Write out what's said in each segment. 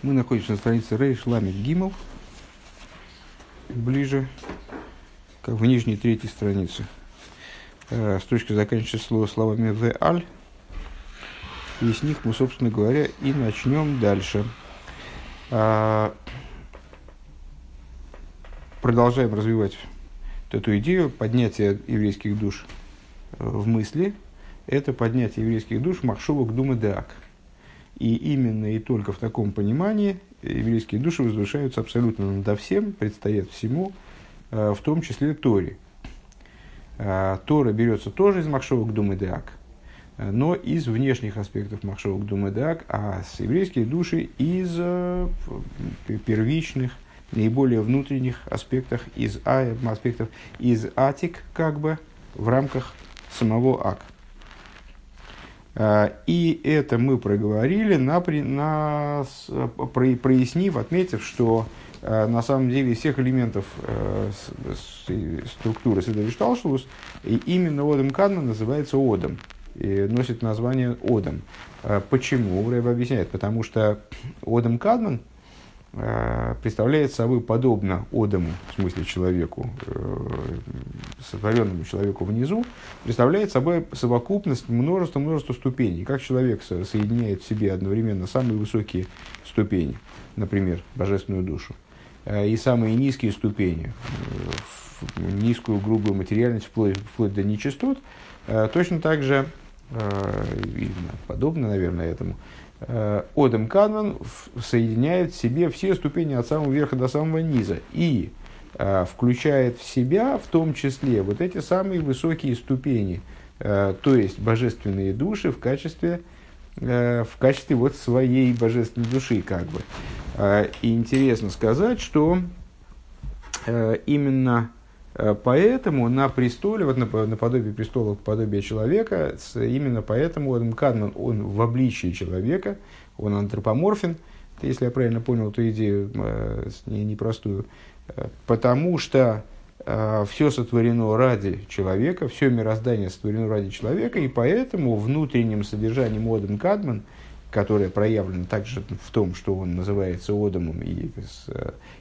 Мы находимся на странице Рейш Ламит Гимл, ближе как в нижней третьей странице. Э, строчка заканчивается слово словами «в аль», и с них мы, собственно говоря, и начнем дальше. А, продолжаем развивать эту идею поднятия еврейских душ в мысли. Это поднятие еврейских душ махшова к думы деак – и именно и только в таком понимании еврейские души возвышаются абсолютно надо всем, предстоят всему, э, в том числе Торе. Э, Тора берется тоже из Махшовок Думы Деак, э, но из внешних аспектов Махшовок Думы Деак, а с еврейские души из первичных, наиболее внутренних аспектов, из, а, аспектов, из атик, как бы, в рамках самого ак. А, и это мы проговорили, на, на, прояснив, отметив, что а, на самом деле всех элементов э, структуры Седович Талшулус, именно Одам Кадман называется Одом, и носит название Одом. А, почему? Рэб объясняет, потому что Одам Кадман – представляет собой подобно Одаму, в смысле человеку, э, сотворенному человеку внизу, представляет собой совокупность множества-множества ступеней. Как человек соединяет в себе одновременно самые высокие ступени, например, божественную душу, э, и самые низкие ступени, низкую грубую материальность вплоть, вплоть до нечистот, точно так же, подобно, наверное, этому, Э, Одем Канман соединяет в себе все ступени от самого верха до самого низа и э, включает в себя в том числе вот эти самые высокие ступени, э, то есть божественные души в качестве, в качестве вот своей божественной души как бы. И интересно сказать, что именно Э, поэтому на престоле, вот наподобие престола, подобие человека, именно поэтому Кадман, он в обличии человека, он антропоморфен, если я правильно понял эту идею э, непростую, э, потому что все сотворено ради человека, все мироздание сотворено ради человека, и поэтому внутренним содержанием Одам Кадман, которое проявлено также в том, что он называется Одамом и,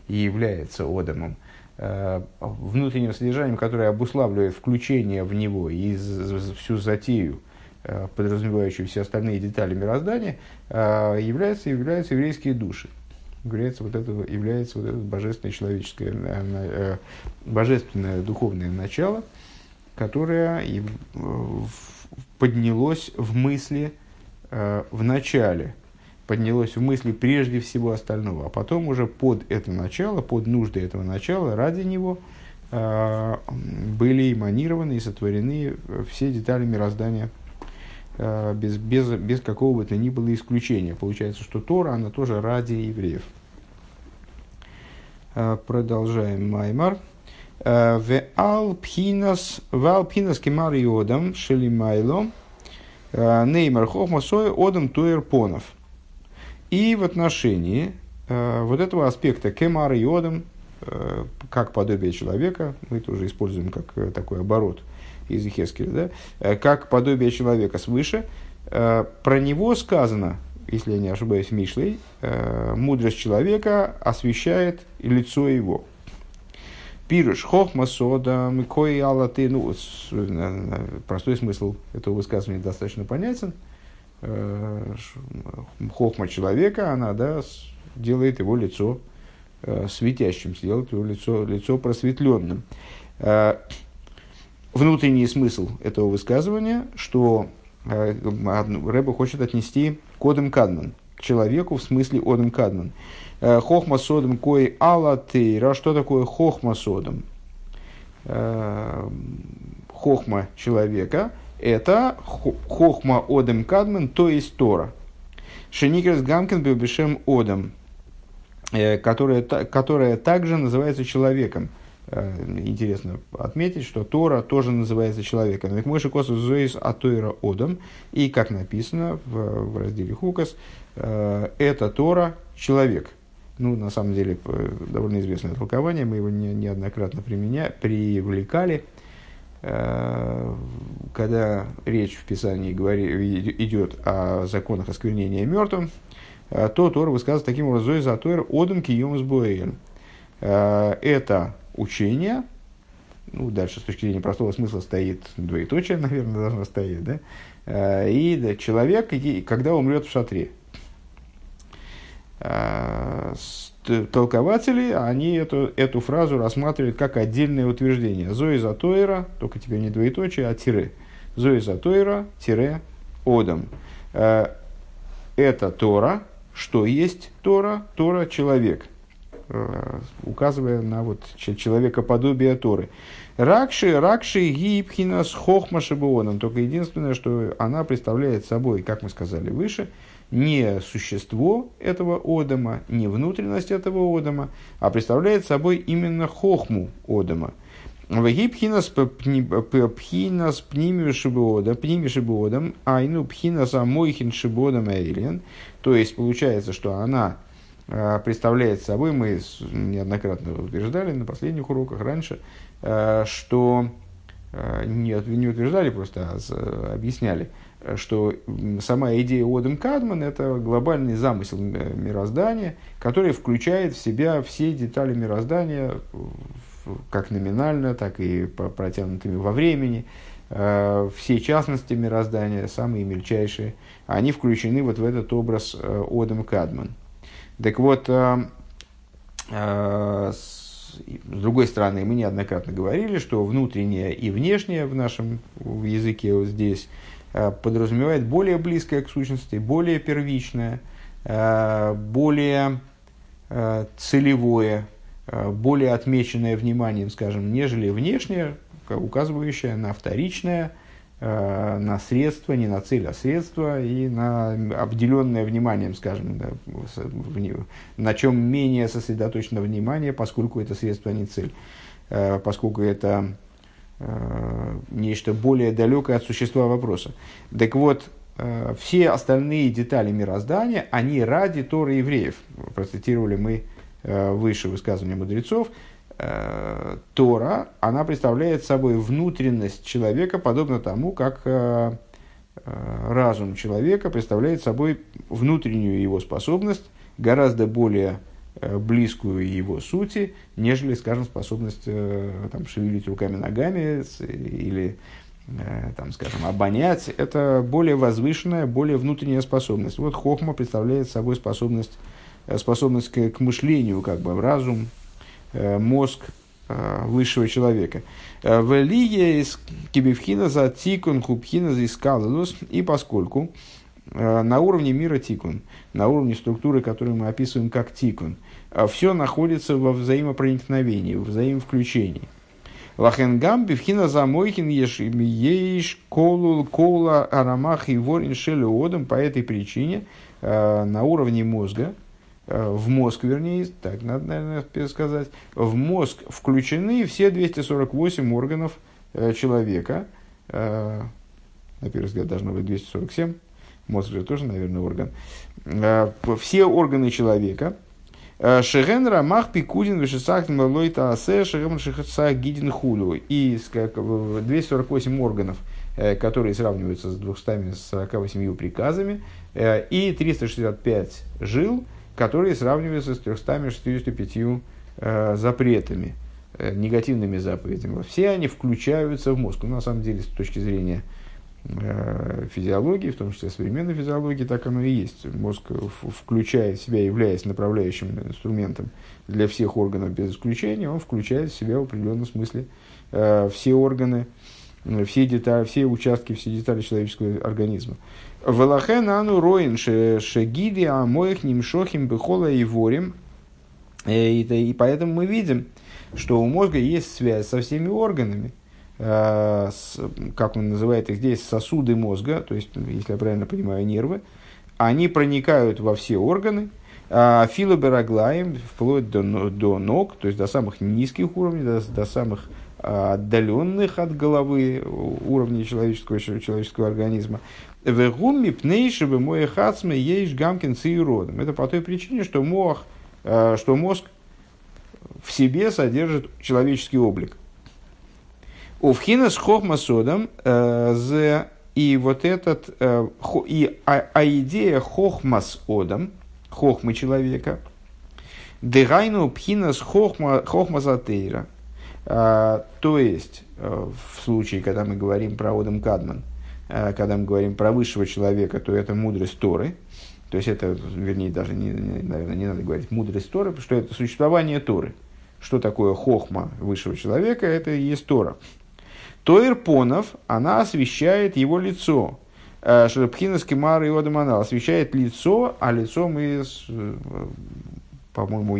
и является Одамом, Э, внутренним содержанием, которое обуславливает включение в него и всю затею, э, подразумевающую все остальные детали мироздания, э, являются, являются еврейские души. Является вот это, является вот это божественное человеческое, божественное духовное начало, которое поднялось в мысли в начале – поднялось в мысли прежде всего остального, а потом уже под это начало, под нужды этого начала, ради него э, были эманированы и сотворены все детали мироздания э, без, без, без какого бы то ни было исключения. Получается, что Тора, она тоже ради евреев. Э, продолжаем Маймар. В Алпхинас, в Алпхинас Кемар Йодам Шелимайло Неймар Хохмасой Одам Туэр Понов – и в отношении э, вот этого аспекта кемар и одам, э, как подобие человека, мы тоже используем как э, такой оборот из Ихескеля, да, э, как подобие человека свыше, э, про него сказано, если я не ошибаюсь, Мишлей, э, мудрость человека освещает лицо его. Пируш хохма сода микои алаты. Ну, простой смысл этого высказывания достаточно понятен. Э, хохма человека, она да, делает его лицо э, светящимся, делает его лицо, лицо просветленным. Э, внутренний смысл этого высказывания, что Рэба хочет отнести к Одам Кадман, к человеку в смысле Одам Кадман. Хохма содом кой алла тейра. Что такое хохма содом? Хохма человека – это хохма одем кадмен, то есть Тора. Шеникерс гамкен бешем одем, э, которая, которая также называется человеком. Э, интересно отметить, что Тора тоже называется человеком. Так мой шикос зоис атойра одам. И, как написано в, в разделе Хукас, э, это Тора человек. Ну, на самом деле, довольно известное толкование, мы его не, неоднократно применя, привлекали – когда речь в Писании идет о законах осквернения мертвым, то Тора высказывает таким образом, Зои за Тойр, Одам Кием с Это учение, ну, дальше с точки зрения простого смысла стоит двоеточие, наверное, должно стоять, да, и да, человек, когда умрет в шатре. Толкователи, они эту, эту фразу рассматривают как отдельное утверждение. Зои за Тойра, только теперь не двоеточие, а тире. Зои за Тойра, тире, Одам. Это Тора, что есть Тора? Тора – человек, указывая на вот человекоподобие Торы. Ракши, ракши, гибхина с хохмашебуоном. Только единственное, что она представляет собой, как мы сказали выше, не существо этого Одама, не внутренность этого Одама, а представляет собой именно хохму Одама. Вегипхинас пхинас пними шибода, пними шибодом, айну пхинас амойхин шибодом эйлен. То есть получается, что она а, представляет собой, мы неоднократно утверждали на последних уроках раньше, а, что а, не, не утверждали, просто объясняли, что сама идея Одем Кадман – это глобальный замысел мироздания, который включает в себя все детали мироздания, как номинально, так и протянутыми во времени, э, все частности мироздания, самые мельчайшие, они включены вот в этот образ э, Одем Кадман. Так вот, э, с другой стороны, мы неоднократно говорили, что внутреннее и внешнее в нашем языке вот здесь подразумевает более близкое к сущности, более первичное, более целевое, Э, более отмеченное вниманием, скажем, нежели внешнее, указывающее на вторичное, э, на средства, не на цель, а средства, и на обделенное вниманием, скажем, на чем менее сосредоточено внимание, поскольку это средство, а не цель, э, поскольку это нечто более далекое от существа вопроса. Так вот, все остальные детали мироздания, они ради Торы евреев. Процитировали мы Э, выше высказывания мудрецов, э, Тора, она представляет собой внутренность человека, подобно тому, как э, разум человека представляет собой внутреннюю его способность, гораздо более близкую его сути, нежели, скажем, способность там, шевелить руками-ногами или, там, скажем, обонять. Это более возвышенная, более внутренняя способность. Вот хохма представляет собой способность Э, способность к, к мышлению, как бы разум, э, мозг э, высшего человека. В Лиге из Кибивхина за Тикун, Хубхина за Искалалус, и поскольку на уровне мира Тикун, на уровне структуры, которую мы описываем как Тикун, все находится во взаимопроникновении, в взаимовключении. Лахенгам бифхина за мойхин еш колул кола арамах и ворин шелеодом по этой причине на уровне мозга, Э, в мозг, вернее, так надо, наверное, пересказать, в мозг включены все 248 органов э, человека. Э, на первый взгляд должно быть 247. Мозг же тоже, наверное, орган. Все органы человека. Шеген Рамах Пикудин Вишесахтин Лойта Асе Шеген Шехаса Гидин Худу. И 248 органов, которые сравниваются с 248 приказами, и 365 жил – которые сравниваются с 365 э, запретами, э, негативными заповедями. Все они включаются в мозг. Ну, на самом деле, с точки зрения э, физиологии, в том числе современной физиологии, так оно и есть. Мозг включает в себя, являясь направляющим инструментом для всех органов без исключения, он включает в себя в определенном смысле э, все органы, э, все детали, все участки, все детали человеческого организма. Велахен ану роин шегиди амоих нимшохим бехола и ворим. Э, и поэтому мы видим, что у мозга есть связь со всеми органами, э, как он называет их здесь, сосуды мозга, то есть, если я правильно понимаю, нервы, они проникают во все органы, а филобераглаем, вплоть до, до ног, то есть до самых низких уровней, до, до самых а, отдаленных от головы уровней человеческого, человеческого организма. Вегумми пнейшевы мой хацме ейш гамкин цииродом. Это по той причине, что, мозг, э, что мозг в себе содержит человеческий облик. Увхина с хохмасодом э, и вот этот, э, и, а, а идея хохмас одом, хохмы человека. Дегайну пхинас хохма, хохма затейра. А, то есть, э, в случае, когда мы говорим про Одам Кадман, э, когда мы говорим про высшего человека, то это мудрость Торы. То есть это, вернее, даже, не, наверное, не надо говорить мудрость Торы, потому что это существование Торы. Что такое хохма высшего человека? Это и есть Тора. Тоир Понов, она освещает его лицо. Э, Шерпхинас Кемар и Одаманал освещает лицо, а лицо мы, по-моему,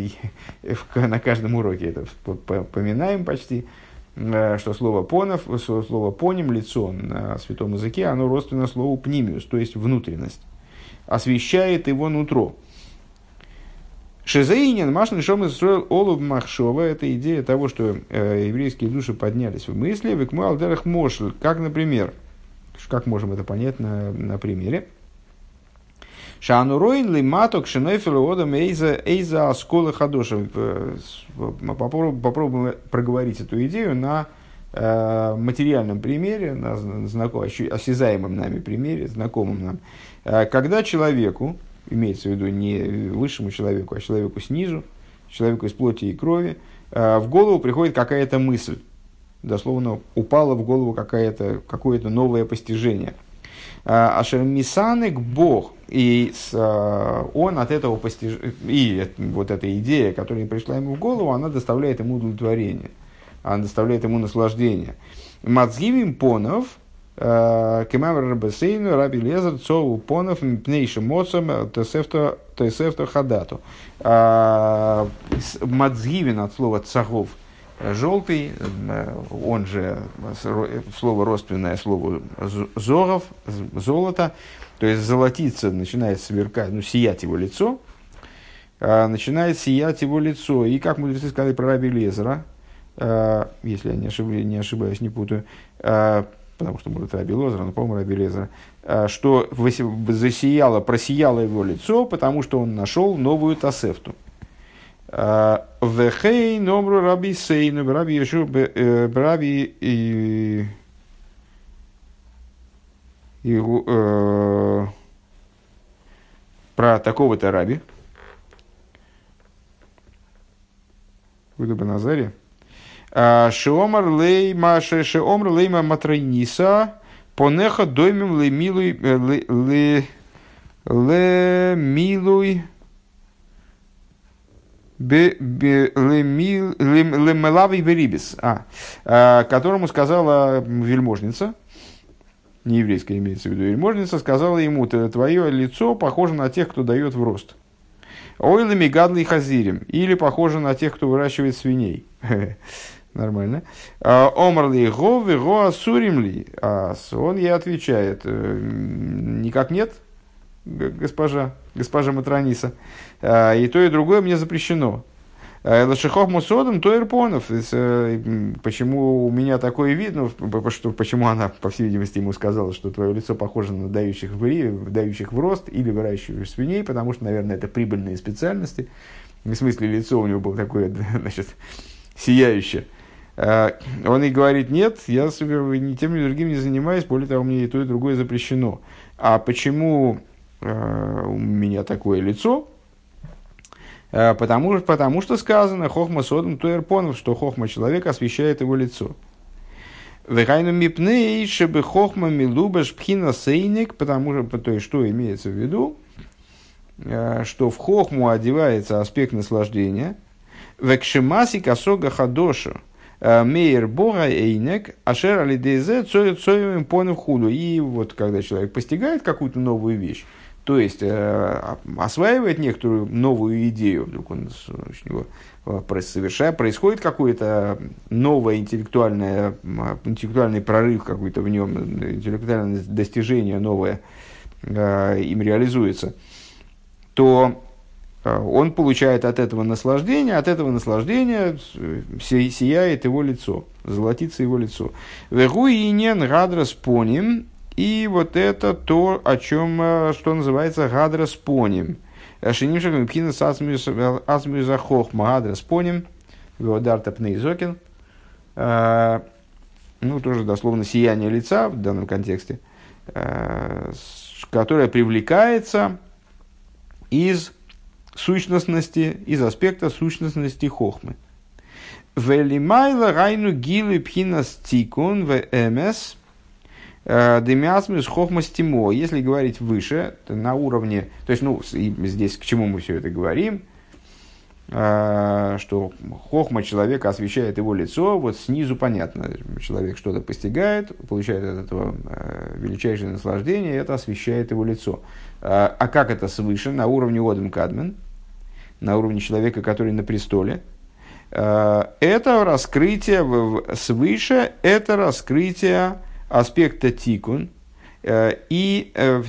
на каждом уроке это поминаем почти, э, что слово понов, слово поним, лицо на святом языке, оно родственно слову пнимиус, то есть внутренность. Освещает его нутро. Шизаинин Машин Шом строил Олуб Махшова. Это идея того, что э, еврейские души поднялись в мысли. Векму Алдерах Мошль. Как, например, как можем это понять на, на примере? Шану роин ли маток шинойфелу одам эйза эйза аскола хадоша. Э, попробуем, попробуем проговорить эту идею на э, материальном примере, на знаком, осязаемом нами примере, знакомом нам. Э, когда человеку, имеется в виду не высшему человеку, а человеку снизу, человеку из плоти и крови, э, в голову приходит какая-то мысль. Дословно упало в голову какое-то какое новое постижение. Э, Ашермисанек Бог, и э, он от этого постижения, и вот эта идея, которая пришла ему в голову, она доставляет ему удовлетворение, она доставляет ему наслаждение. Мацгивим понов, Кемамр Рабесейну, Раби Лезер, Цову Понов, Пнейшим Моцам, Тесефто Хадату. А, Мадзгивин от слова цахов желтый, он же слово родственное слово зоров, золото, то есть золотиться начинает сверкать, ну, сиять его лицо, начинает сиять его лицо. И как мудрецы сказали про Раби Лезера, если я не ошибаюсь, не, ошибаюсь, не путаю, потому что, может, Раби Лозер, но, по-моему, Раби Лезер, а, что засияло, просияло его лицо, потому что он нашел новую Тасефту. А, Вехей номру Раби Сейну, Раби Ешу, э, Раби и э, про такого-то раби, Буду Назаре, а, Шиомар лей маше шиомар лейма матрайниса понеха доймем ле милуй ле ле милуй Лемелавый Берибис, а, а, которому сказала вельможница, не еврейская имеется в виду, вельможница сказала ему, твое лицо похоже на тех, кто дает в рост. Ойлами гадлый хазирим, или похоже на тех, кто выращивает свиней. Нормально. А, Омрли го, го асурим ли. А он ей отвечает, «Э, никак нет, госпожа, госпожа Матрониса. А, и то, и другое мне запрещено. А, Лашихов Мусодом, то Ирпонов. Э, почему у меня такой вид? Ну, почему она, по всей видимости, ему сказала, что твое лицо похоже на дающих в, дающих в рост или выращивающих свиней, потому что, наверное, это прибыльные специальности. В смысле, лицо у него было такое, значит, сияющее. Э, он и говорит, нет, я ни тем, ни другим не занимаюсь, более того, мне и то, и другое запрещено. А почему э, у меня такое лицо? Э, потому, потому что сказано хохма содом туэрпонов, что хохма человека освещает его лицо. Вехайну мипней, чтобы хохма милубаш пхина сейник, потому что, то есть, что имеется в виду, что в хохму одевается аспект наслаждения, векшимаси косога хадоша, Мейер Бога Эйнек, Ашер Алидезе, Цоевым Понов Худу. И вот когда человек постигает какую-то новую вещь, то есть э, осваивает некоторую новую идею, вдруг он у него э, совершает, происходит какое-то новое интеллектуальное, интеллектуальный прорыв какой-то в нем, интеллектуальное достижение новое им реализуется, то а, он получает от этого наслаждение, от этого наслаждения сияет его лицо, золотится его лицо. Вегуинен гадрас поним, и вот это то, о чем, э, что называется гадрас поним. Шиним шагом пхина асмию за хохма гадрас поним, веодарта пнейзокин. Ну, тоже дословно сияние лица в данном контексте, э, которое привлекается из сущностности, из аспекта сущностности хохмы. Велимайла райну гилы пхинас тикун в МС демиасмис хохма стимо. Если говорить выше, на уровне, то есть, ну, здесь к чему мы все это говорим, что хохма человека освещает его лицо, вот снизу понятно, человек что-то постигает, получает от этого величайшее наслаждение, это освещает его лицо. А как это свыше? На уровне Одем Кадмен, на уровне человека, который на престоле – Э, это раскрытие свыше, это раскрытие аспекта тикун э, и э,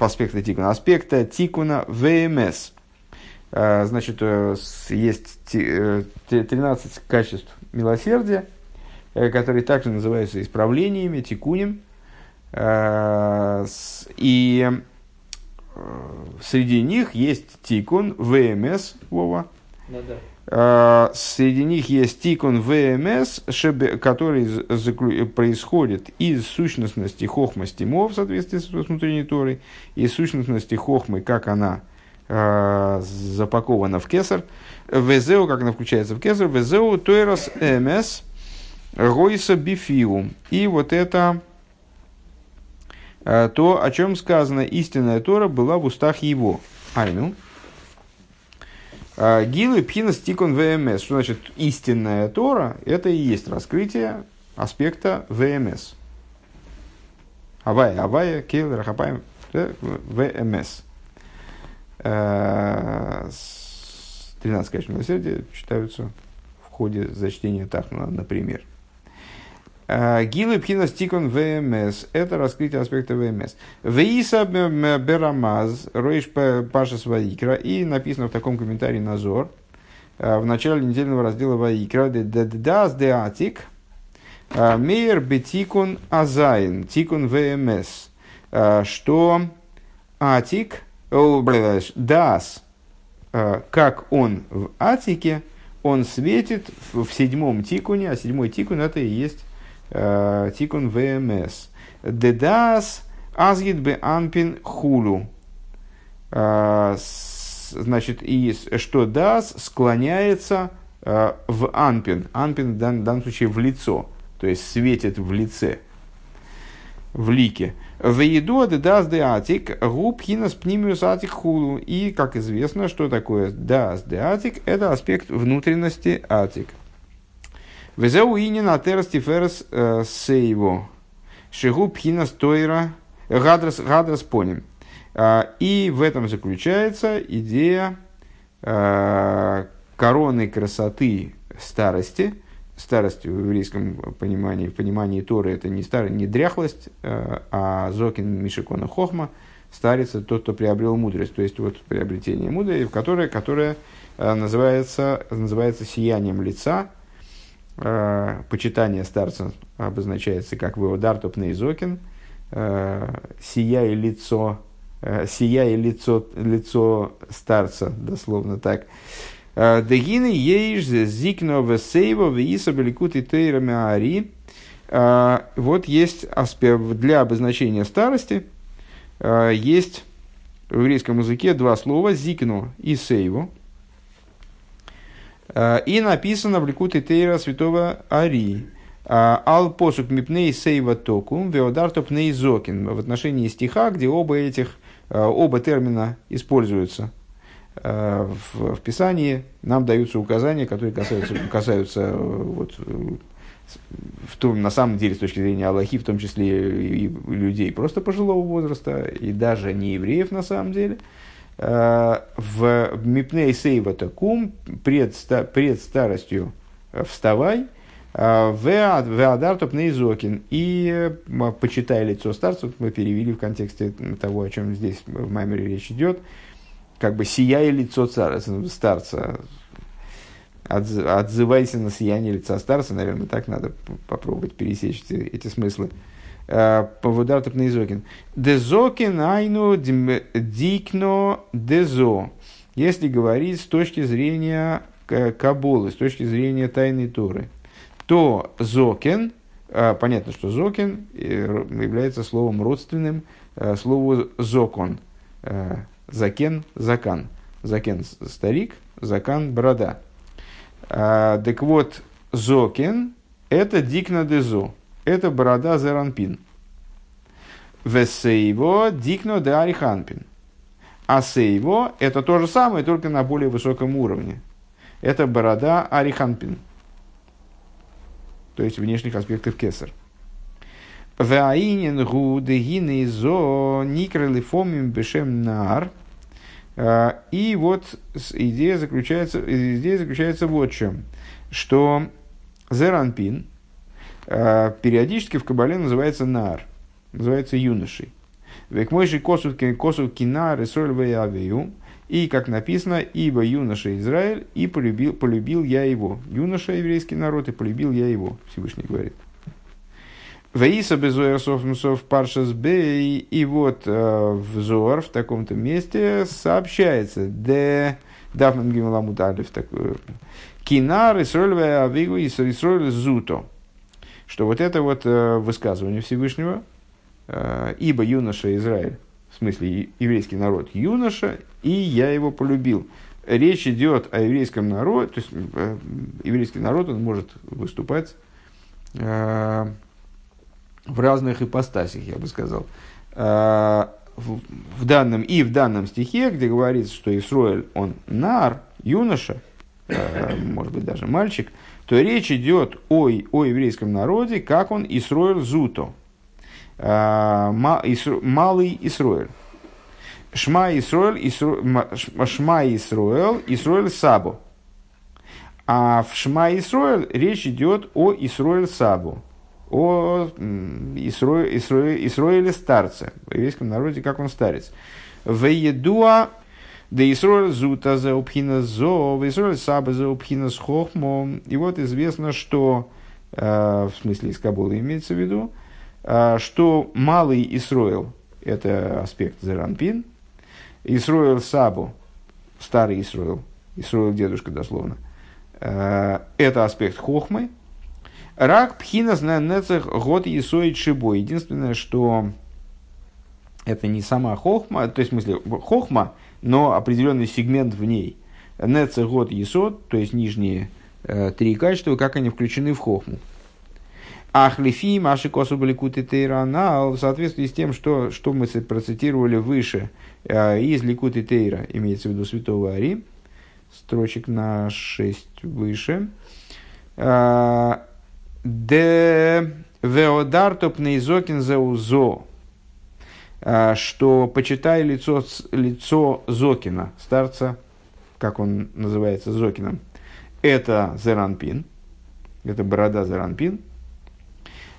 аспекта тикуна, аспекта тикуна ВМС. Значит, есть 13 качеств милосердия, которые также называются исправлениями, тикунем. И среди них есть тикун, ВМС, Вова. Да. Э, среди них есть тикун ВМС, который происходит из сущностности хохма стимов в соответствии с внутренней торой, и сущностности хохмы, как она э, запакована в кесар, ВЗУ, как она включается в кесар, ВЗУ тойрос МС, Гойса бифиу. И вот это э, то, о чем сказано, истинная Тора была в устах его. Айну. А, Гилы пхинас тикон ВМС. Что значит истинная Тора? Это и есть раскрытие аспекта ВМС. Авая, Авая, Кейл, Рахапаем, ВМС. 13, конечно, милосердия читаются в ходе зачтения Тахна, например. Э, Гилы пхина стикон ВМС. Это раскрытие аспекта ВМС. Вейса берамаз, роиш паша сваикра. И написано в таком комментарии Назор. Э, в начале недельного раздела Ваикра. Дас де атик. Э, Мейер бетикун азайн. Тикун ВМС. Что атик. Дас. Как он в атике. Он светит в седьмом тикуне. А седьмой тикун это и есть тикун ВМС. Дедас азгид бе анпин хулу. Э, значит, и что дас склоняется э, в анпин. Анпин в данном случае в лицо, то есть светит в лице, в лике. В еду дас де атик губ хинас пнимиус атик хулу. И, как известно, что такое дас де атик, это аспект внутренности атик. Везеу инин атерас тиферес э, сейво. Шигу пхина стойра гадрас, гадрас поним. А, и в этом заключается идея э, короны красоты старости. Старость в еврейском понимании, в понимании Торы это не старость, не дряхлость, э, а зокин мишикона хохма, старец тот, кто приобрел мудрость, то есть вот приобретение мудрости, которое, которое называется, называется сиянием лица, э, почитание старца обозначается как «Веодар топнейзокин», э, «Сияя лицо», э, «Сияя лицо, лицо старца», дословно так. Э, Дегины ейш зикно весейво веиса беликут и тейрами ари. Э, вот есть для обозначения старости. Есть в еврейском языке два слова «зикно» и «сейво», Э, и написано в Ликуте Тейра святого Ари. Э, Ал посук мипней сейва токум веодар топней зокин. В отношении стиха, где оба этих, э, оба термина используются в, в Писании, нам даются указания, которые касаются, касаются вот, в том, на самом деле, с точки зрения Аллахи, в том числе и людей просто пожилого возраста, и даже не евреев на самом деле – Э, в Мипней Сейва Такум пред, пред старостью вставай, э, Веадар Топнейзокин и э, почитай лицо старцев, мы перевели в контексте того, о чем здесь в Маймере речь идет, как бы сияя лицо старца, отзывайся на сияние лица старца, наверное, так надо попробовать пересечь эти, эти смыслы. Поводар Топнейзокин. Дезокин айну дикно дезо. Если говорить с точки зрения Кабулы, с точки зрения тайной Торы, то Зокин, а, понятно, что Зокин э, является словом родственным э, слову Зокон, э, Закен, Закан. Закен – старик, закан – борода. Так вот, зокен – это дикна дезо, это борода зеранпин. Весейво дикно де ариханпин. А сейво – это то же самое, только на более высоком уровне. Это борода ариханпин. То есть внешних аспектов кесар. Ваинин гу дегины зо никрали фомим бешем нар. А, и вот идея заключается, идея заключается вот в чем. Что зеранпин периодически в Кабале называется нар, называется юношей. Век мой же косу кинар и соль авию. И, как написано, ибо юноша Израиль, и полюбил, полюбил я его. Юноша еврейский народ, и полюбил я его, Всевышний говорит. Ваиса софнусов паршас бей. И вот э, в Зор в таком-то месте сообщается. Де дафман гималамут алиф. Кинар Исроль авигу Исроль зуто. Что вот это вот э, высказывание Всевышнего, э, ибо юноша Израиль, в смысле еврейский народ, юноша, и я его полюбил. Речь идет о еврейском народе, то есть э, еврейский народ, он может выступать в разных ипостасях, я бы сказал. В, данном, и в данном стихе, где говорится, что Исроэль, он нар, юноша, может быть, даже мальчик, то речь идет о, о еврейском народе, как он Исроэль Зуто, э, малый Исроэль. Шма Исроэль, Шма Исроэль, Исроэль Сабо. А в Шма Исроэль речь идет о Исроэль Сабу о Исроиле Исро, старце, в еврейском народе, как он старец. Веедуа да Исроиль зута за упхина зо, Исроиль саба за упхина с хохмо. И вот известно, что, э, в смысле из Кабула имеется в виду, э, что малый Исроил, это аспект Зеранпин, Исроил Сабу, старый Исроил, Исроил дедушка дословно, э, это аспект Хохмы, Рак пхина нецех год и шибо. Единственное, что это не сама хохма, то есть, в смысле, хохма, но определенный сегмент в ней. Нецех год есот, то есть нижние э, три качества, как они включены в хохму. Ахлифи, Маши Косу Баликут Тейра в соответствии с тем, что, что мы процитировали выше э, из Ликут Тейра, имеется в виду Святого Ари, строчек на 6 выше. Э, Де веодар топнейзокин заузо, что почитай лицо, лицо Зокина, старца, как он называется, Зокином, это Зеранпин, это борода Зеранпин.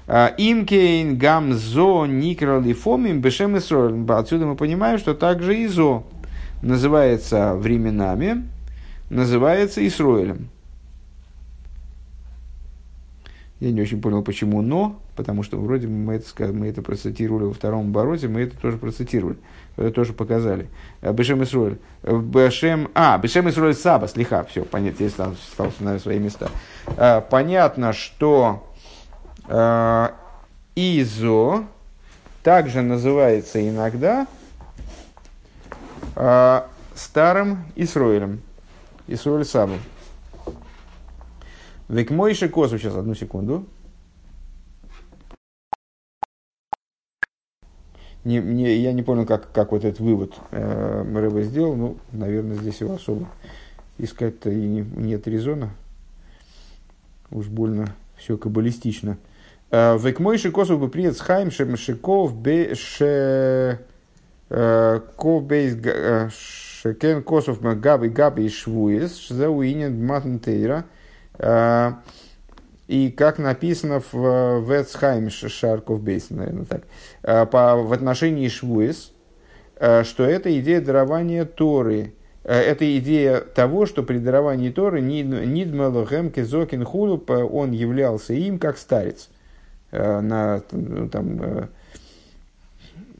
А, Имкейн гам зо никра лифомим бешем Отсюда мы понимаем, что также и зо называется временами, называется Исроилем. Я не очень понял, почему «но», потому что вроде мы это, мы это процитировали во втором обороте, мы это тоже процитировали, это тоже показали. Э, Бешем Исруэль. Э, Бешем... А, Бешем Исруэль Саба, слиха, все, понятно, я стал, стал на свои места. Э, понятно, что Изо также называется иногда старым Исроилем, Исроиль Сабом. Век Мойши Косу, сейчас одну секунду. Не, не, я не понял, как, как вот этот вывод э, Рэбе сделал. Ну, наверное, здесь его особо искать-то и не, нет резона. Уж больно все каббалистично. Э, Век Мойши Косу бы прият Хайм Шемшиков Бе Ше э, Ков Бейс э, Шекен Косов Габи Габи Швуес Шзауинен Матнтейра. А, и как написано в Ветсхайм Шарков Бейс, наверное, так, а, по, в отношении Швуис, а, что это идея дарования Торы, это идея того, что при даровании Торы Нидмелохем Кезокин Хулу, он являлся им как старец. На, ну, там,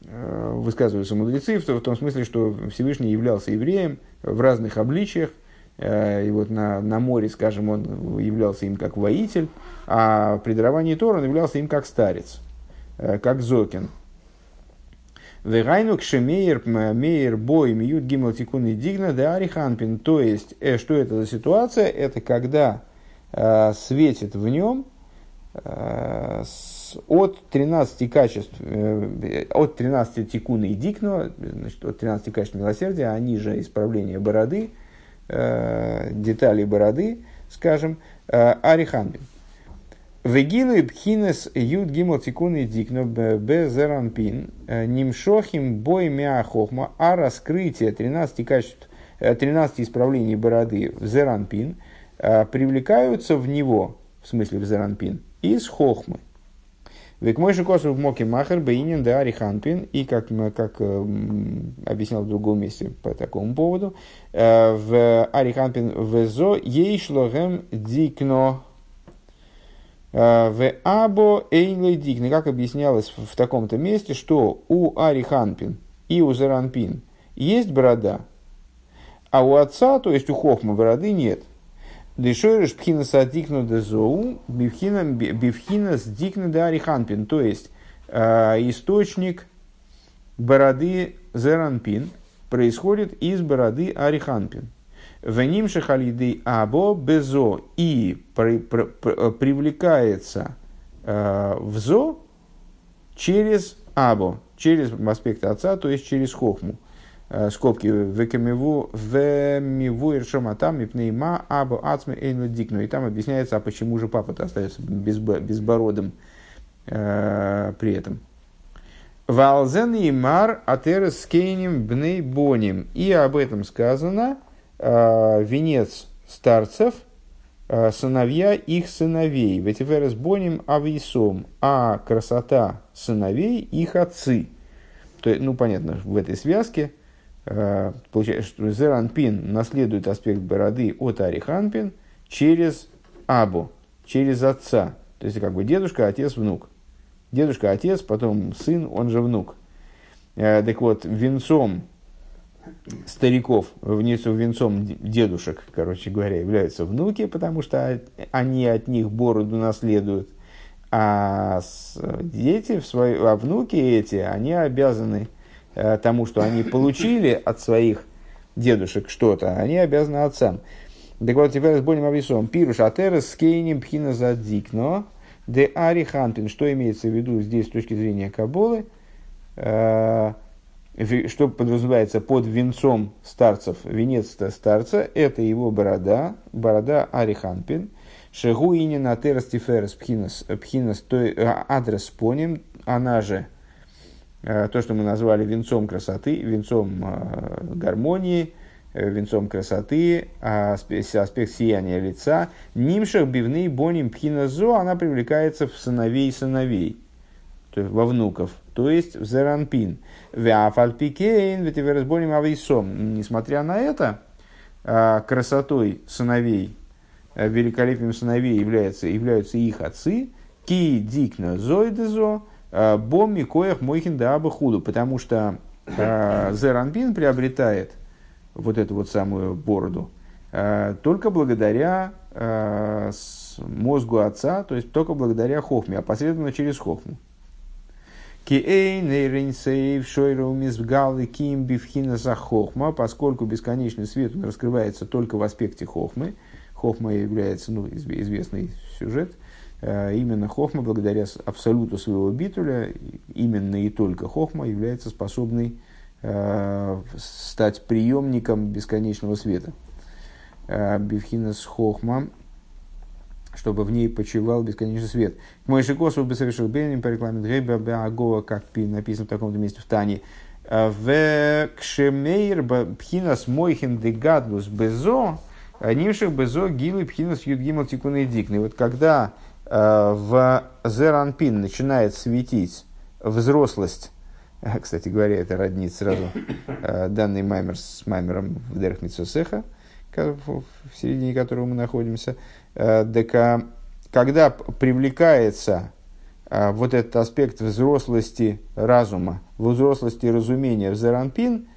высказываются мудрецы в том смысле, что Всевышний являлся евреем в разных обличиях, и вот на, на море, скажем, он являлся им как воитель, а при даровании Тора он являлся им как старец, э, как Зокин. Вегайну кшемейер мейер бой миют гимл тикун и дигна да ариханпин. То есть, э, что это за ситуация? Это когда э, светит в нем э, с, от 13 качеств, э, от 13 тикуна и дикно, значит, от 13 качеств милосердия, они же исправление бороды, э, детали бороды, скажем, э, ариханпин. Вегилу и пхинес юд гимл тикун и дикно безеранпин э, нимшохим бой мяхохма, а раскрытие 13 качеств, 13 э, исправлений бороды в зеранпин э, привлекаются в него, в смысле в зеранпин, из хохмы. Век мой шикосу в моке махер бейнин да ариханпин, и как, как объяснял в другом месте по такому поводу, в ариханпин в зо ей шлогем дикно Э, в або эйнлой дигны, как объяснялось в таком-то месте, что у Ари Ханпин и у Заранпин есть борода, а у отца, то есть у Хохма, бороды нет. Дешойреш пхина садикну дезоу, бифхина сдикну де ариханпин, то есть э, источник бороды Зеранпин происходит из бороды Ариханпин. Веним шахалиды або безо и при, при, при, привлекается э, в зо через або, через аспект отца, то есть через хохму. Э, скобки векамиву вемиву иршаматам мипнейма або ацме эйну дикну. И там объясняется, а почему же папа-то остается безбородым э, при этом. Валзен и мар атерес скейним бней боним. И об этом сказано – Э, венец старцев, э, сыновья их сыновей. Ветиферес боним ависом, а красота сыновей их отцы. То ну, понятно, в этой связке получается, что Зеранпин наследует аспект бороды от Ариханпин через Абу, через отца. То есть, как бы дедушка, отец, внук. Дедушка, отец, потом сын, он же внук. Так вот, венцом стариков, венцом, дедушек, короче говоря, являются внуки, потому что они от них бороду наследуют. А дети, в свои, а внуки эти, они обязаны э, тому, что они получили от своих дедушек что-то, они обязаны отцам. Так вот, теперь с более объясом. Пируш атерес скейним пхина задикно де ари хантин. Что имеется в виду здесь с точки зрения Каболы? Э, что подразумевается под венцом старцев, венец старца, это его борода, борода Ариханпин, Шегуини на терастиферс пхинас, пхинас то, адрес поним, она же э, то, что мы назвали венцом красоты, венцом э, гармонии, э, венцом красоты, аспект, аспект сияния лица, нимшах бивный боним пхиназо, она привлекается в сыновей сыновей, то есть во внуков, то есть в зеранпин. Вяфальпикейн, ветиверсбоним авейсом. Несмотря на это, а, красотой сыновей, а, великолепием сыновей являются, являются их отцы, ки дикна зойдезо, а, бом микоях мойхин да худу, потому что Зеранпин приобретает вот эту вот самую бороду только благодаря мозгу отца, то есть только благодаря хохме, а последовательно через хохму. Поскольку бесконечный свет он раскрывается только в аспекте хохмы, хохма является ну, известный сюжет, э, именно хохма, благодаря абсолюту своего битуля, именно и только хохма является способной э, стать приемником бесконечного света. Э, Бифхинас хохма чтобы в ней почивал бесконечный свет. Мой шикосу бы совершил бенем по рекламе Дрейба Беагова, как написано в таком-то месте в Тане. «Э, в кшемейр пхинас мойхин дегадлус безо, нимших безо гилы пхинас юдгимал тикуны дикны. Вот когда э, в Зеранпин начинает светить взрослость, кстати говоря, это роднит сразу э, данный маймер с маймером в Дерхмитсусеха, в середине которого мы находимся, так, э, когда привлекается э, вот этот аспект взрослости разума, взрослости разумения в Зеранпин,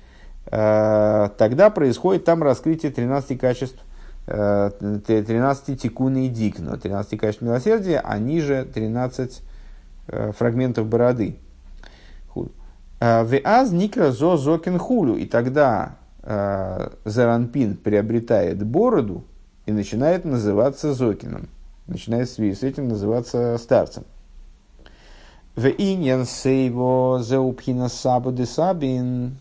э, тогда происходит там раскрытие 13 качеств, 13 тикуны и дикно, 13 качеств милосердия, они же 13 фрагментов бороды. Веаз никра зо зокен хулю. И тогда э, Заранпин приобретает бороду и начинает называться зокином. Начинает с этим называться старцем. В иньян сейво зеупхина сабу де сабин.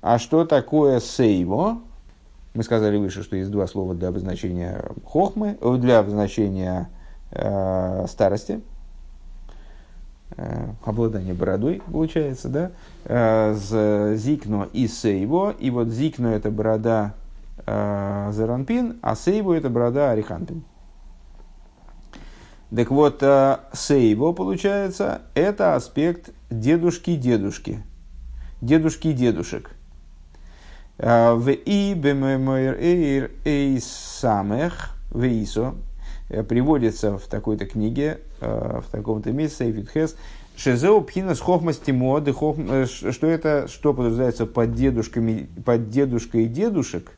А что такое сейво? Мы сказали выше, что есть два слова для обозначения хохмы, для обозначения э, старости – Э, обладание бородой, получается, да, э, зикно и сейво, и вот зикно это борода э, Заранпин, а сейво это борода Ариханпин. Так вот, сейво, получается, это аспект дедушки-дедушки, дедушки-дедушек. В и бемемойр эйр эйс самех Э, приводится в такой-то книге, э, в таком-то месте, Сейфит Хес, Шезеу пхинас хохмас тимоды, э, что это, что подразумевается под дедушками, под дедушкой дедушек,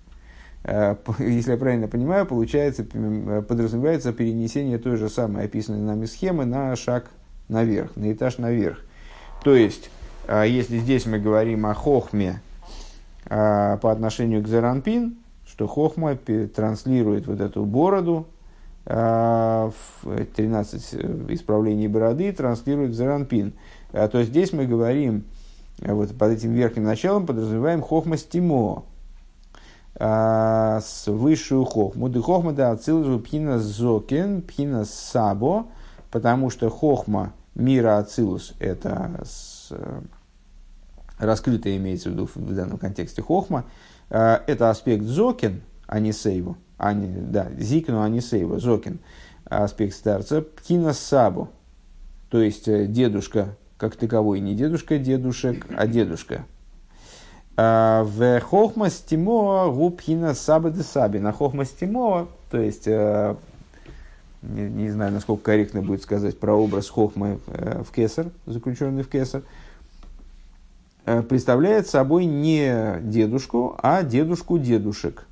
если я правильно понимаю, получается, подразумевается перенесение той же самой описанной нами схемы на шаг наверх, на этаж наверх. То есть, если здесь мы говорим о хохме по отношению к Зеранпин, что хохма транслирует вот эту бороду, 13 э, исправлений бороды транслирует Заранпин. А, то есть здесь мы говорим, э, вот под этим верхним началом подразумеваем хохма стимо, а, с высшую хохму. Ды хохма да ацилус пхина зокен, пхина сабо, потому что хохма мира ацилус это с, э, раскрытое имеется в виду в данном контексте хохма, это аспект зокен, а не сейву. Ани, да, зикну анисейва, зокин, аспект старца, птина сабу, то есть э, дедушка как таковой, не дедушка дедушек, а дедушка. А, в хохма стимоа губхина саба де саби. На хохма стимоа, то есть, э, не, не знаю, насколько корректно будет сказать про образ хохмы э, в кесар, заключенный в кесар, представляет собой не дедушку, а дедушку дедушек.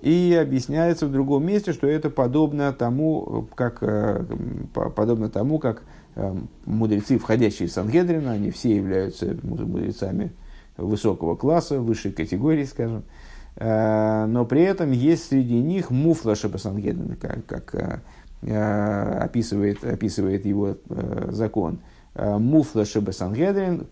И объясняется в другом месте, что это подобно тому, как, э, подобно тому, как э, мудрецы, входящие в Сангедрин, они все являются мудрецами высокого класса, высшей категории, скажем. Э, но при этом есть среди них муфла Шабасангедрин, как, как описывает, описывает его закон. Муфла Шабасангедрин,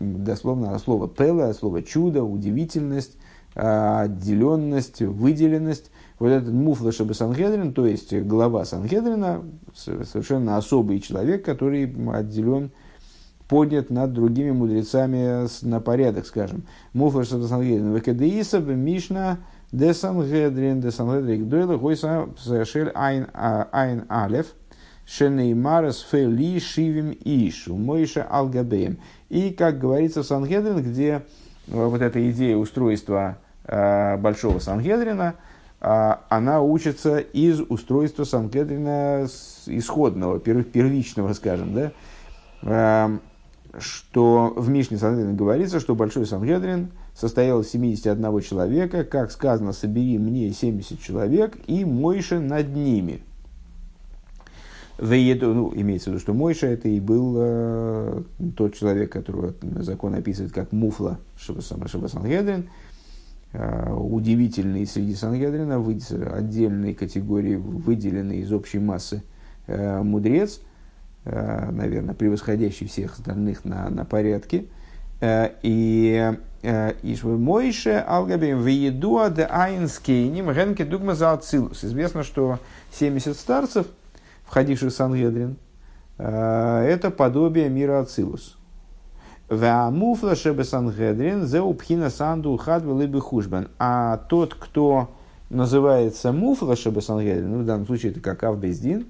дословно слово пела, слово чудо, удивительность, а, отделенность, выделенность. Вот этот муфла Шаба Сангедрин, то есть глава Сангедрина, совершенно особый человек, который отделен, поднят над другими мудрецами на порядок, скажем. Муфла Шаба Сангедрин. Векадеиса Мишна де Сангедрин, де Сангедрин, Гдойла, Гойса Шель Айн а, Алев, Шенеймарас Фели Шивим Ишу, Мойша Алгабеем. И, как говорится в Сангедрин, где э, вот эта идея устройства э, большого Сангедрина, э, она учится из устройства Сангедрина исходного, первичного, скажем, да, что в Мишне Сангедрин говорится, что большой Сангедрин состоял из 71 человека, как сказано, собери мне 70 человек и мойши над ними – Вееду, ну, имеется в виду, что Мойша это и был э, тот человек, которого закон описывает как муфла Шабасангедрин, э, удивительный среди Сангедрина, отдельной категории, выделенный из общей массы э, мудрец, э, наверное, превосходящий всех остальных на, на порядке. Э, и э, Мойше Алгабим Веедуа де Айнскейним Ренке Дугма за Известно, что 70 старцев – входивший в Сангедрин, э, это подобие мира Ацилус. Ваамуфла шебе Сангедрин зеупхина санду хадвелыбы хужбан. А тот, кто называется муфла шебе Сангедрин, ну, в данном случае это как Авбездин,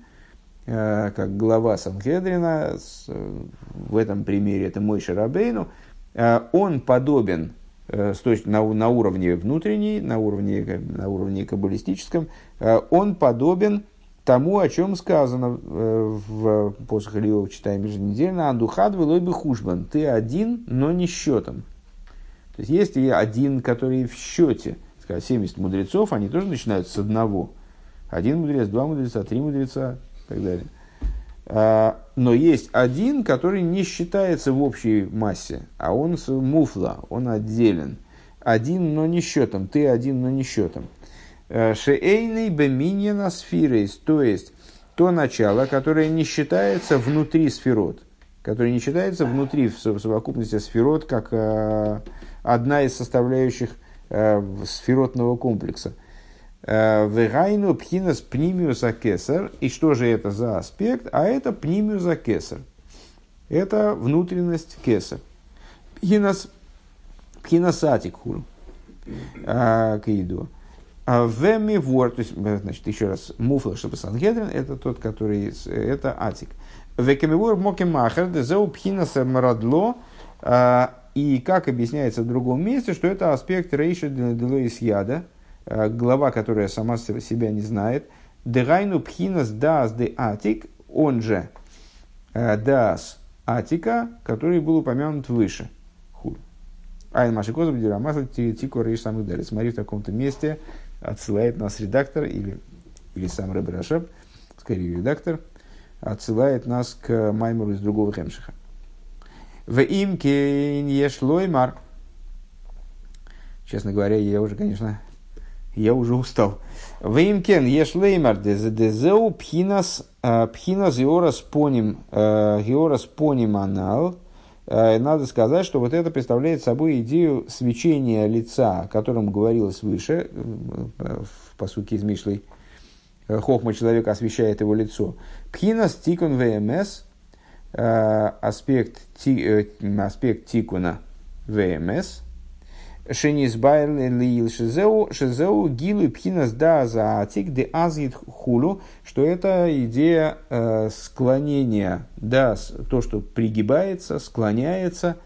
как глава Сангедрина, в этом примере это мой Шарабейну, он подобен на, на уровне внутренней, на уровне, на уровне каббалистическом, он подобен тому, о чем сказано э, в посох Ильев, читаем еженедельно, «Андухад велой бы хушбан» – «Ты один, но не счетом». То есть, есть и один, который в счете. Скажем, 70 мудрецов, они тоже начинают с одного. Один мудрец, два мудреца, три мудреца, так далее. А, но есть один, который не считается в общей массе, а он муфла, он отделен. Один, но не счетом, ты один, но не счетом. Э, шеэйный беминьяна сфирейс, то есть то начало, которое не считается внутри сферот, которое не считается внутри в совокупности сферот, как э, одна из составляющих э, сферотного комплекса. Вегайну пхинас пнимиуса кесар. И что же это за аспект? А это пнимиуса кесар. Это внутренность кесар. Пхинас, пхинасатик хуру. Каиду. Веми вор, то есть, значит, еще раз, муфла, чтобы Сангедрин, это тот, который, это атик. Векемивор мокемахер, дезеу пхинас марадло, и как объясняется в другом месте, что это аспект рейша делоис яда, Э, глава, которая сама себя не знает. Дегайну пхинас дас де атик, он же э, дас атика, который был упомянут выше. Айн Маши Козов, Дирамасл, Тико Рейш самых далее. Смотри, в таком-то месте отсылает нас редактор или, или сам Рэб Рашаб, скорее редактор, отсылает нас к Маймеру из другого Хемшиха. В имке Ешлоймар. Честно говоря, я уже, конечно, я уже устал. Веймкен ешлеймар дезеу пхинас э, пхинас георас поним э, георас поним анал. Э, надо сказать, что вот это представляет собой идею свечения лица, о котором говорилось выше, в посуке из Мишлей. Хохма человека освещает его лицо. Пхинас тикун ВМС, аспект, аспект тикуна ВМС – Шенисбайл лиил шизеу, шизеу гилу пхинас да атик де азит хулу, что это идея э, склонения, да, то, что пригибается, склоняется,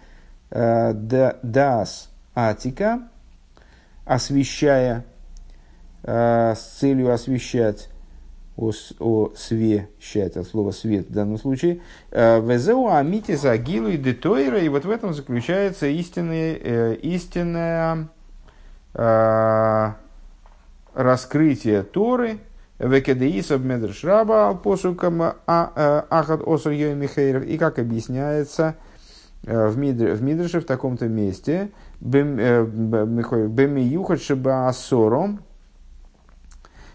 э, да, дас атика, освещая, э, с целью освещать, о, о свещать, от слова свет в данном случае. Э, Везеу амитис агилу и детойра, и вот в этом заключается истинное, э, истинное э, раскрытие Торы, Векедеисов Медршраба Алпосукам а, Ахад Осур Михейров, и как объясняется в, Мидр, в Мидрше в таком-то месте, Бемиюхат Шиба Асором,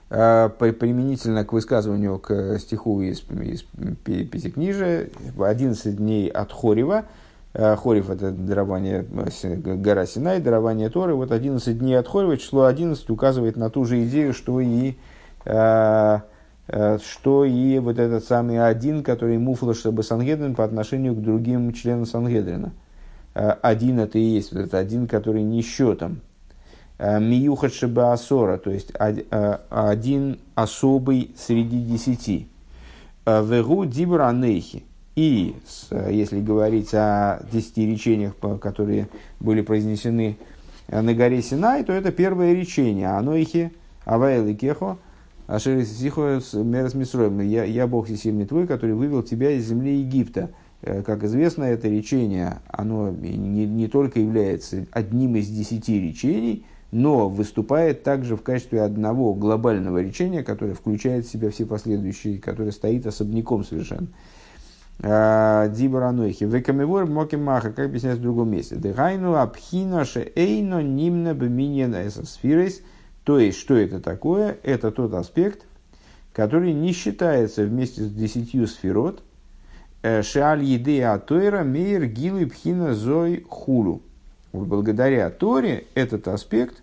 применительно к высказыванию к стиху из, из Пятикнижия, 11 дней от Хорева, а, Хорев – это дарование, гора Синай, дарование Торы. Вот 11 дней от Хорева, число 11 указывает на ту же идею, что и, что и вот этот самый один, который муфла, чтобы Сангедрин по отношению к другим членам Сангедрина. Один – это и есть вот этот один, который не счетом, Э, Миюхат Шибаасора, то есть э, один особый среди десяти. Э, Вегу Дибра Нейхи. И если говорить о десяти речениях, которые были произнесены на горе Синай, то это первое речение. Анойхи, Авайл и Кехо, Ашерисихо Мерас. Я, я Бог всесильный твой, который вывел тебя из земли Египта. Как известно, это речение, оно не, не только является одним из десяти речений, но выступает также в качестве одного глобального речения, которое включает в себя все последующие, которое стоит особняком совершенно. А, Дибаранойхи. Векамевор мокимаха, как объясняется в другом месте. Дегайну абхина эйно нимна беминьен эсосфирес. То есть, что это такое? Это тот аспект, который не считается вместе с десятью сферот. Э, шеаль еды атойра мейр гилу пхина зой хулу благодаря Торе этот аспект,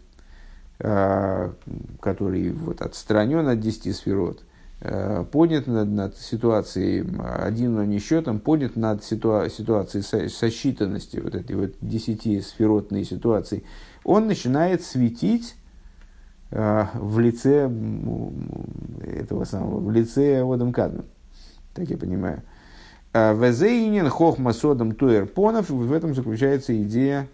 а, который вот отстранен от десяти сферот, а, поднят над, над ситуацией один, но не счетом, поднят над ситуа- ситуацией со- сосчитанности, вот этой вот десяти сферотной ситуации, он начинает светить э, в лице этого самого, в лице Одам Кадма, так я понимаю. Везейнин хохма содом туэр понов, в этом заключается идея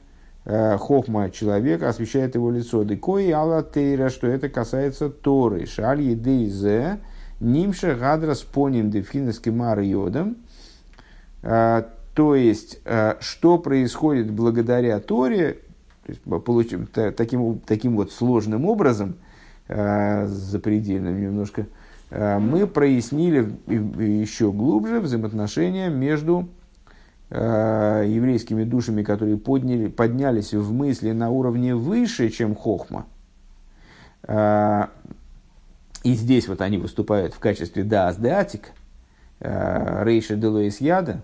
хохма человека освещает его лицо. Декои алла что это касается Торы. Шаль едейзе, нимша гадра споним дефинес кемар йодом. Э, то есть, э, что происходит благодаря Торе, получим, таким, таким вот сложным образом, запредельным немножко, мы прояснили еще глубже взаимоотношения между еврейскими душами, которые подняли, поднялись в мысли на уровне выше, чем хохма. И здесь вот они выступают в качестве даас деатик, рейша делоис яда,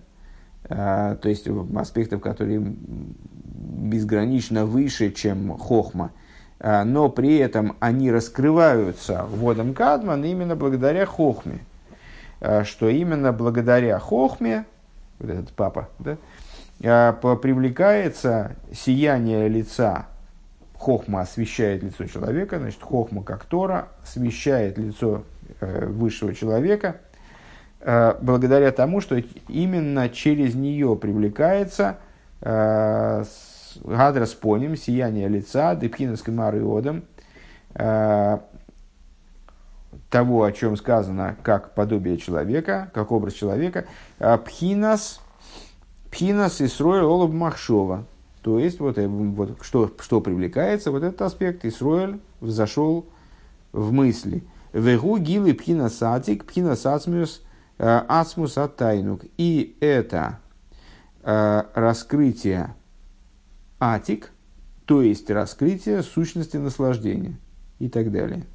то есть аспектов, которые безгранично выше, чем хохма – а, но при этом они раскрываются водом Кадман именно благодаря Хохме. А, что именно благодаря Хохме, этот папа, да, а, привлекается сияние лица. Хохма освещает лицо человека, значит, Хохма как Тора освещает лицо э, высшего человека, благодаря тому, что именно через нее привлекается Гадрас поним, сияние лица, депхинас кемар э, того, о чем сказано, как подобие человека, как образ человека, э, пхинас, пхинас и срой олоб махшова. То есть, вот, э, вот что, что привлекается, вот этот аспект, Исроэль взошел в мысли. Вегу гилы пхинас атик, пхинас ацмус, ацмус атайнук. И это раскрытие атик, то есть раскрытие сущности наслаждения и так далее.